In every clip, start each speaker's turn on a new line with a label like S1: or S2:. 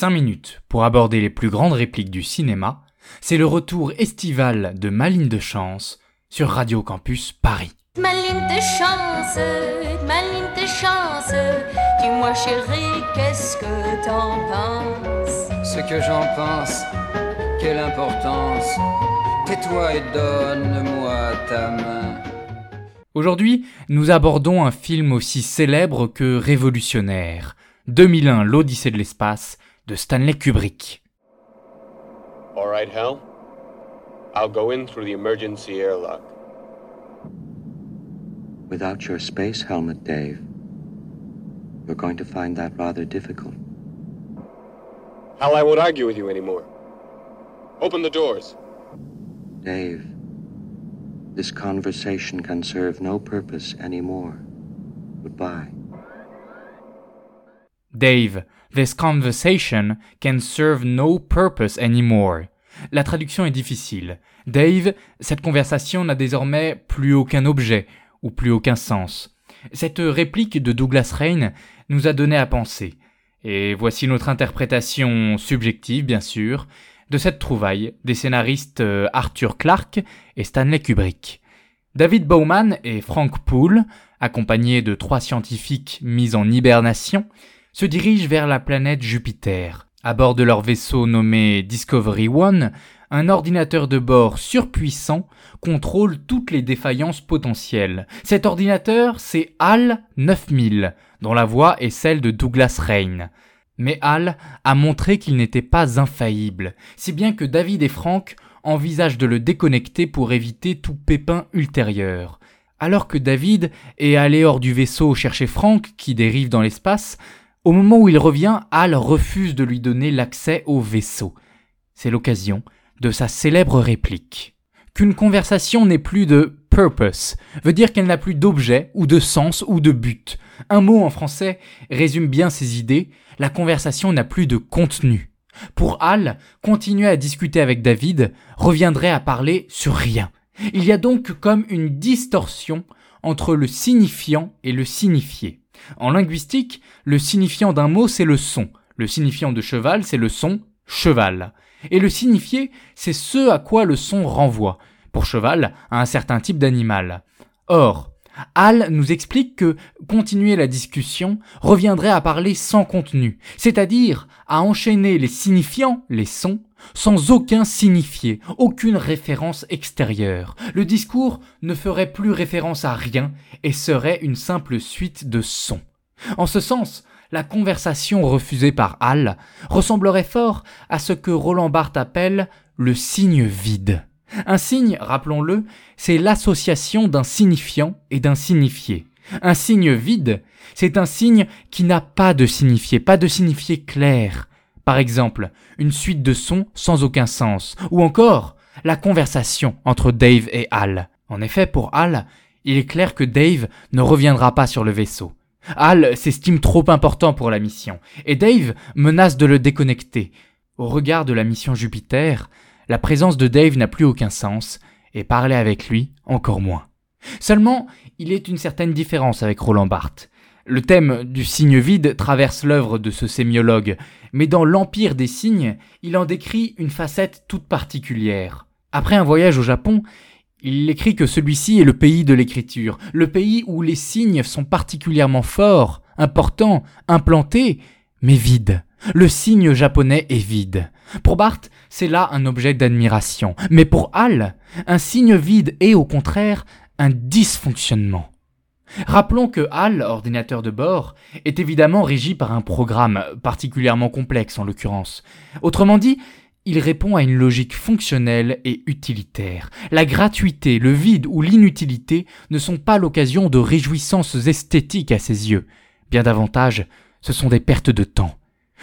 S1: 5 minutes pour aborder les plus grandes répliques du cinéma, c'est le retour estival de Maline de Chance sur Radio Campus Paris.
S2: Maline de chance, maline de chance, dis-moi chérie, qu'est-ce que t'en penses?
S3: Ce que j'en pense, quelle importance, tais-toi et donne-moi ta main.
S1: Aujourd'hui, nous abordons un film aussi célèbre que révolutionnaire. 2001, l'Odyssée de l'espace de Stanley Kubrick.
S4: All right, Hal. I'll go in through the emergency airlock.
S5: Without your space helmet, Dave, you're going to find that rather difficult.
S4: Hal, I won't argue with you anymore. Open the doors.
S5: Dave, this conversation can serve no purpose anymore. Goodbye.
S1: Dave, this conversation can serve no purpose anymore. La traduction est difficile. Dave, cette conversation n'a désormais plus aucun objet ou plus aucun sens. Cette réplique de Douglas Rain nous a donné à penser. Et voici notre interprétation subjective, bien sûr, de cette trouvaille des scénaristes euh, Arthur Clarke et Stanley Kubrick. David Bowman et Frank Poole, accompagnés de trois scientifiques mis en hibernation, se dirigent vers la planète Jupiter. À bord de leur vaisseau nommé Discovery One, un ordinateur de bord surpuissant contrôle toutes les défaillances potentielles. Cet ordinateur, c'est HAL 9000, dont la voix est celle de Douglas Rain. Mais HAL a montré qu'il n'était pas infaillible, si bien que David et Frank envisagent de le déconnecter pour éviter tout pépin ultérieur. Alors que David est allé hors du vaisseau chercher Frank, qui dérive dans l'espace, au moment où il revient, Hal refuse de lui donner l'accès au vaisseau. C'est l'occasion de sa célèbre réplique. Qu'une conversation n'est plus de purpose veut dire qu'elle n'a plus d'objet ou de sens ou de but. Un mot en français résume bien ces idées, la conversation n'a plus de contenu. Pour Hal, continuer à discuter avec David reviendrait à parler sur rien. Il y a donc comme une distorsion entre le signifiant et le signifié. En linguistique, le signifiant d'un mot c'est le son. Le signifiant de cheval c'est le son cheval. Et le signifié c'est ce à quoi le son renvoie. Pour cheval, à un certain type d'animal. Or, Hal nous explique que continuer la discussion reviendrait à parler sans contenu, c'est-à-dire à enchaîner les signifiants, les sons, sans aucun signifié, aucune référence extérieure. Le discours ne ferait plus référence à rien et serait une simple suite de sons. En ce sens, la conversation refusée par Hal ressemblerait fort à ce que Roland Barthes appelle le signe vide. Un signe, rappelons-le, c'est l'association d'un signifiant et d'un signifié. Un signe vide, c'est un signe qui n'a pas de signifié, pas de signifié clair. Par exemple, une suite de sons sans aucun sens, ou encore la conversation entre Dave et Hal. En effet, pour Hal, il est clair que Dave ne reviendra pas sur le vaisseau. Hal s'estime trop important pour la mission, et Dave menace de le déconnecter. Au regard de la mission Jupiter, la présence de Dave n'a plus aucun sens, et parler avec lui encore moins. Seulement, il est une certaine différence avec Roland Barthes. Le thème du signe vide traverse l'œuvre de ce sémiologue, mais dans l'Empire des signes, il en décrit une facette toute particulière. Après un voyage au Japon, il écrit que celui-ci est le pays de l'écriture, le pays où les signes sont particulièrement forts, importants, implantés, mais vides. Le signe japonais est vide. Pour Barthes, c'est là un objet d'admiration. Mais pour Hall, un signe vide est au contraire un dysfonctionnement. Rappelons que HAL, ordinateur de bord, est évidemment régi par un programme particulièrement complexe en l'occurrence. Autrement dit, il répond à une logique fonctionnelle et utilitaire. La gratuité, le vide ou l'inutilité ne sont pas l'occasion de réjouissances esthétiques à ses yeux. Bien davantage, ce sont des pertes de temps.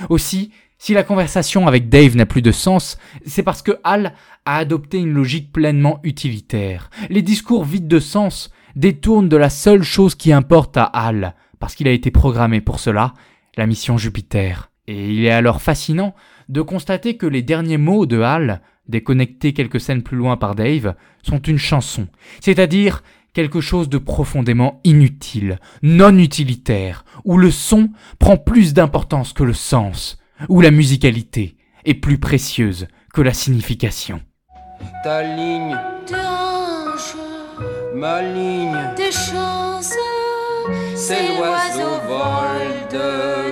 S1: Aussi, si la conversation avec Dave n'a plus de sens, c'est parce que Hal a adopté une logique pleinement utilitaire. Les discours vides de sens détournent de la seule chose qui importe à Hal, parce qu'il a été programmé pour cela, la mission Jupiter. Et il est alors fascinant de constater que les derniers mots de Hal, déconnectés quelques scènes plus loin par Dave, sont une chanson, c'est-à-dire quelque chose de profondément inutile, non utilitaire, où le son prend plus d'importance que le sens. où la musicalité est plus précieuse que la signification.
S3: Ta ligne,
S2: hanches,
S3: ma ligne,
S2: tes chances,
S3: c'est l'oiseau vol de.